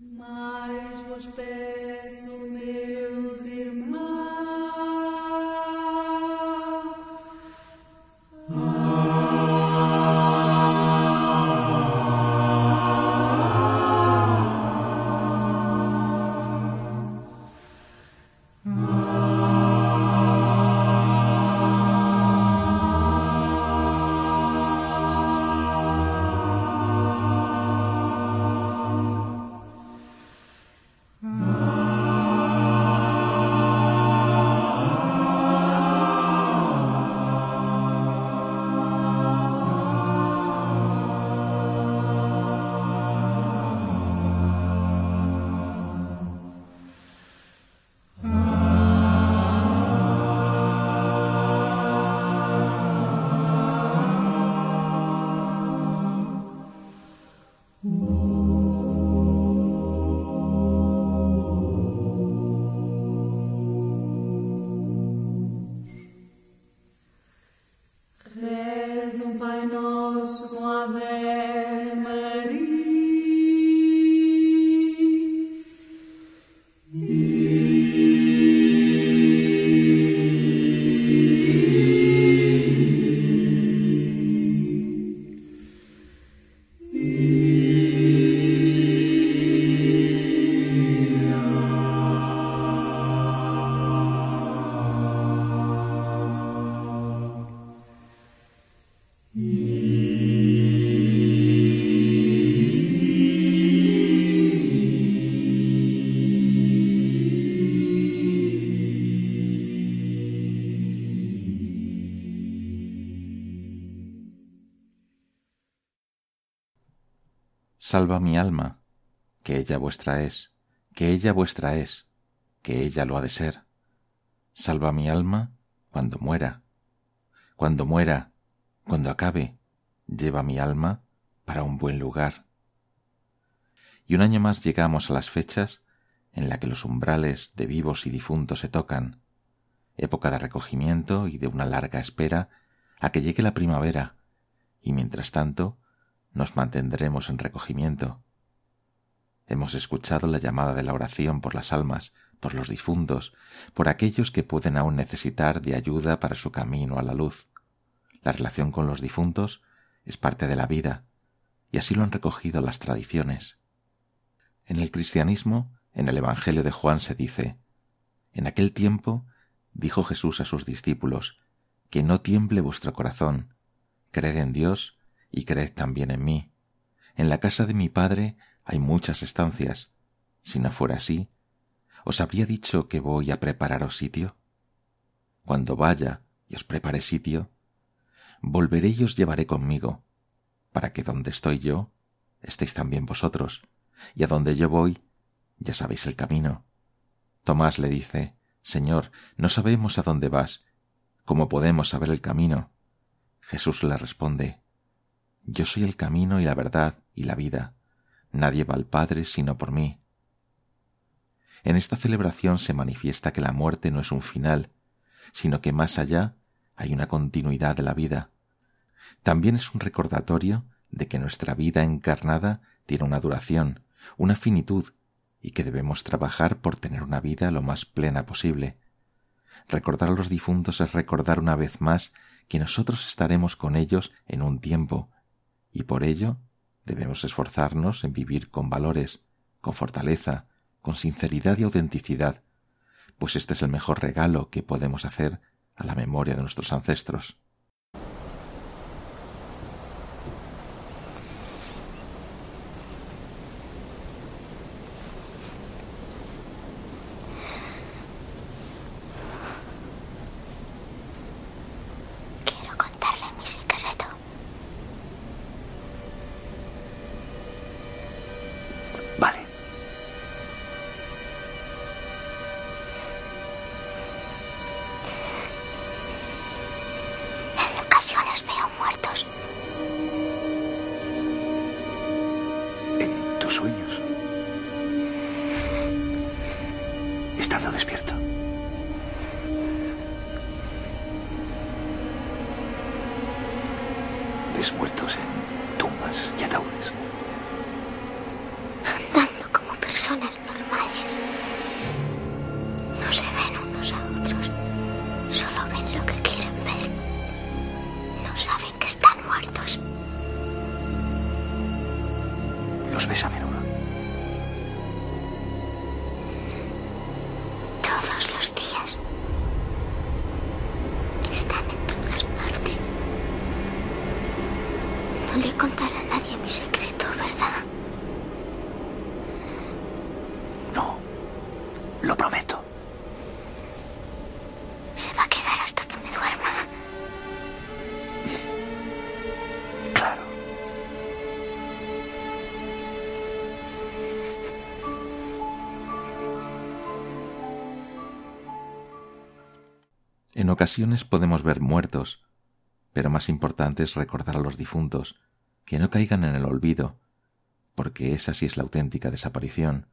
Mais vos peço, Salva mi alma, que ella vuestra es, que ella vuestra es, que ella lo ha de ser. Salva mi alma cuando muera. Cuando muera, cuando acabe, lleva mi alma para un buen lugar. Y un año más llegamos a las fechas en la que los umbrales de vivos y difuntos se tocan, época de recogimiento y de una larga espera a que llegue la primavera, y mientras tanto nos mantendremos en recogimiento. Hemos escuchado la llamada de la oración por las almas, por los difuntos, por aquellos que pueden aún necesitar de ayuda para su camino a la luz. La relación con los difuntos es parte de la vida, y así lo han recogido las tradiciones. En el cristianismo, en el Evangelio de Juan se dice, En aquel tiempo dijo Jesús a sus discípulos, que no tiemble vuestro corazón, creed en Dios y creed también en mí. En la casa de mi Padre hay muchas estancias. Si no fuera así, ¿os habría dicho que voy a prepararos sitio? Cuando vaya y os prepare sitio, volveré y os llevaré conmigo, para que donde estoy yo, estéis también vosotros, y a donde yo voy, ya sabéis el camino. Tomás le dice, Señor, no sabemos a dónde vas, ¿cómo podemos saber el camino? Jesús le responde, Yo soy el camino y la verdad y la vida. Nadie va al Padre sino por mí. En esta celebración se manifiesta que la muerte no es un final, sino que más allá hay una continuidad de la vida. También es un recordatorio de que nuestra vida encarnada tiene una duración, una finitud, y que debemos trabajar por tener una vida lo más plena posible. Recordar a los difuntos es recordar una vez más que nosotros estaremos con ellos en un tiempo, y por ello debemos esforzarnos en vivir con valores, con fortaleza, con sinceridad y autenticidad, pues este es el mejor regalo que podemos hacer a la memoria de nuestros ancestros. muertos en tumbas y ataúdes. Andando como personas normales. No se ven unos a otros, solo ven lo que quieren. No le contaré a nadie mi secreto, ¿verdad? No. Lo prometo. Se va a quedar hasta que me duerma. Claro. En ocasiones podemos ver muertos, pero más importante es recordar a los difuntos, que no caigan en el olvido, porque esa sí es la auténtica desaparición.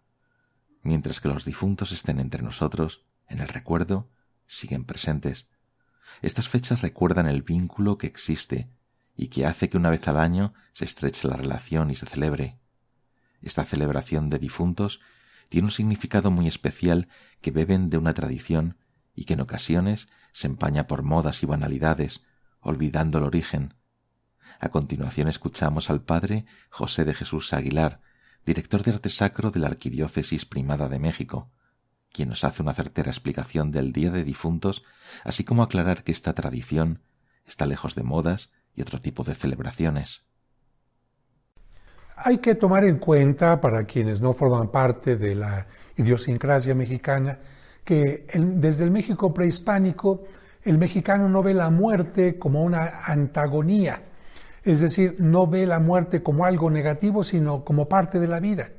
Mientras que los difuntos estén entre nosotros, en el recuerdo, siguen presentes. Estas fechas recuerdan el vínculo que existe y que hace que una vez al año se estreche la relación y se celebre. Esta celebración de difuntos tiene un significado muy especial que beben de una tradición y que en ocasiones se empaña por modas y banalidades, olvidando el origen. A continuación escuchamos al padre José de Jesús Aguilar, director de arte sacro de la Arquidiócesis Primada de México, quien nos hace una certera explicación del Día de Difuntos, así como aclarar que esta tradición está lejos de modas y otro tipo de celebraciones. Hay que tomar en cuenta, para quienes no forman parte de la idiosincrasia mexicana, que desde el México prehispánico el mexicano no ve la muerte como una antagonía, es decir, no ve la muerte como algo negativo, sino como parte de la vida.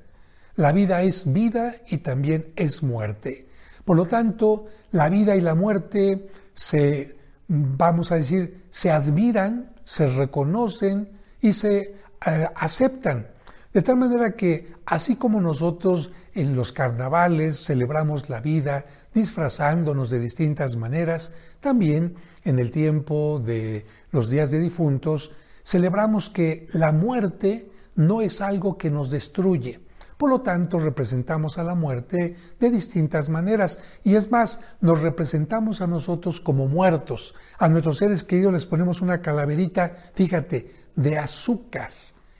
La vida es vida y también es muerte. Por lo tanto, la vida y la muerte se, vamos a decir, se admiran, se reconocen y se eh, aceptan. De tal manera que, así como nosotros en los carnavales celebramos la vida disfrazándonos de distintas maneras, también en el tiempo de los días de difuntos celebramos que la muerte no es algo que nos destruye. Por lo tanto, representamos a la muerte de distintas maneras. Y es más, nos representamos a nosotros como muertos. A nuestros seres queridos les ponemos una calaverita, fíjate, de azúcar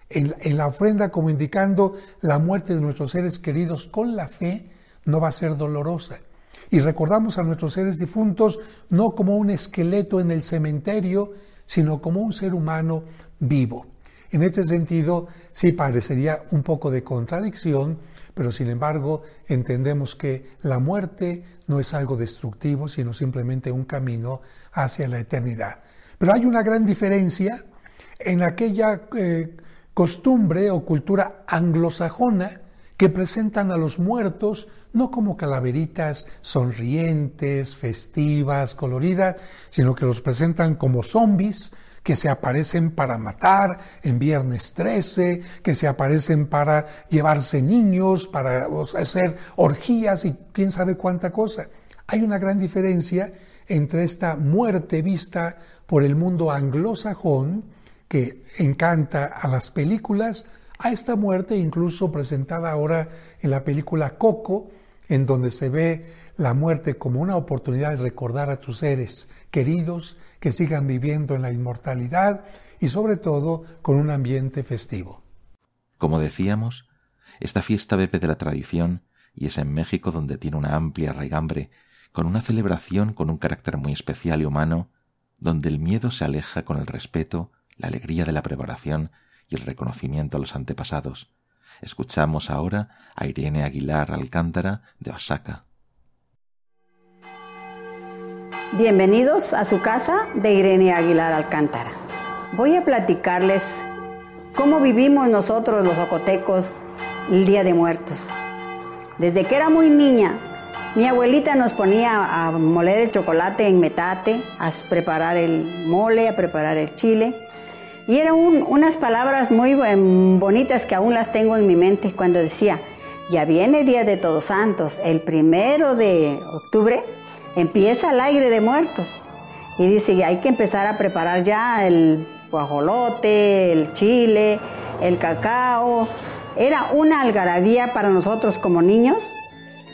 en, en la ofrenda como indicando la muerte de nuestros seres queridos con la fe no va a ser dolorosa. Y recordamos a nuestros seres difuntos no como un esqueleto en el cementerio, sino como un ser humano vivo. En este sentido, sí parecería un poco de contradicción, pero sin embargo entendemos que la muerte no es algo destructivo, sino simplemente un camino hacia la eternidad. Pero hay una gran diferencia en aquella eh, costumbre o cultura anglosajona que presentan a los muertos no como calaveritas sonrientes, festivas, coloridas, sino que los presentan como zombies que se aparecen para matar en viernes 13, que se aparecen para llevarse niños, para hacer orgías y quién sabe cuánta cosa. Hay una gran diferencia entre esta muerte vista por el mundo anglosajón, que encanta a las películas, a esta muerte incluso presentada ahora en la película Coco, en donde se ve la muerte como una oportunidad de recordar a tus seres queridos que sigan viviendo en la inmortalidad y sobre todo con un ambiente festivo. Como decíamos, esta fiesta bebe de la tradición y es en México donde tiene una amplia raigambre, con una celebración con un carácter muy especial y humano, donde el miedo se aleja con el respeto, la alegría de la preparación y el reconocimiento a los antepasados. Escuchamos ahora a Irene Aguilar Alcántara de Oaxaca. Bienvenidos a su casa de Irene Aguilar Alcántara. Voy a platicarles cómo vivimos nosotros los ocotecos el Día de Muertos. Desde que era muy niña, mi abuelita nos ponía a moler el chocolate en metate, a preparar el mole, a preparar el chile y eran unas palabras muy bonitas que aún las tengo en mi mente cuando decía, ya viene Día de Todos Santos, el primero de octubre empieza el aire de muertos. Y dice, hay que empezar a preparar ya el guajolote, el chile, el cacao, Era una algarabía para nosotros como niños.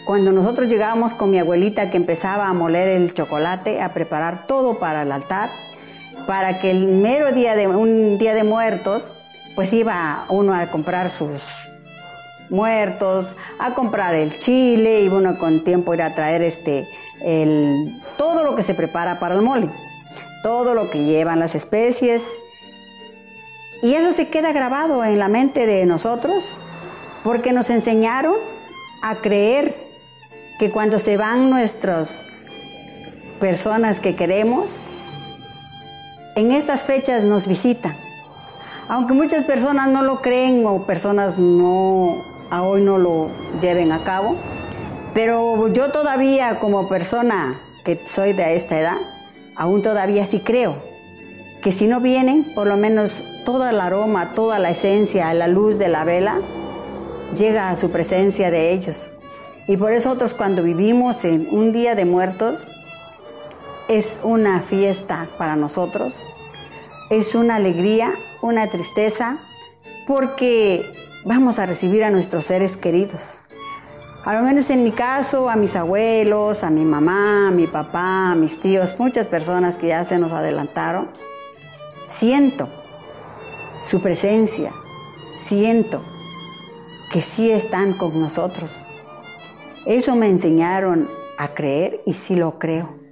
Cuando nosotros llegábamos con mi abuelita que empezaba a moler el chocolate, a preparar todo para el altar, para que el mero día de un día de muertos, pues iba uno a comprar sus muertos, a comprar el chile y uno con tiempo ir a traer este el, todo lo que se prepara para el mole, todo lo que llevan las especies. Y eso se queda grabado en la mente de nosotros porque nos enseñaron a creer que cuando se van nuestras personas que queremos, en estas fechas nos visitan. Aunque muchas personas no lo creen o personas no a hoy no lo lleven a cabo, pero yo todavía como persona que soy de esta edad, aún todavía sí creo que si no vienen, por lo menos todo el aroma, toda la esencia, la luz de la vela, llega a su presencia de ellos. Y por eso nosotros cuando vivimos en un día de muertos, es una fiesta para nosotros, es una alegría, una tristeza, porque vamos a recibir a nuestros seres queridos. A lo menos en mi caso, a mis abuelos, a mi mamá, a mi papá, a mis tíos, muchas personas que ya se nos adelantaron, siento su presencia, siento que sí están con nosotros. Eso me enseñaron a creer y sí lo creo.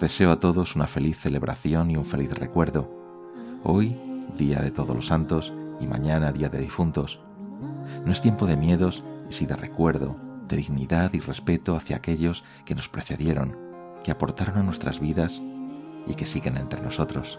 Deseo a todos una feliz celebración y un feliz recuerdo. Hoy, Día de Todos los Santos, y mañana, Día de Difuntos. No es tiempo de miedos, sí de recuerdo, de dignidad y respeto hacia aquellos que nos precedieron, que aportaron a nuestras vidas y que siguen entre nosotros.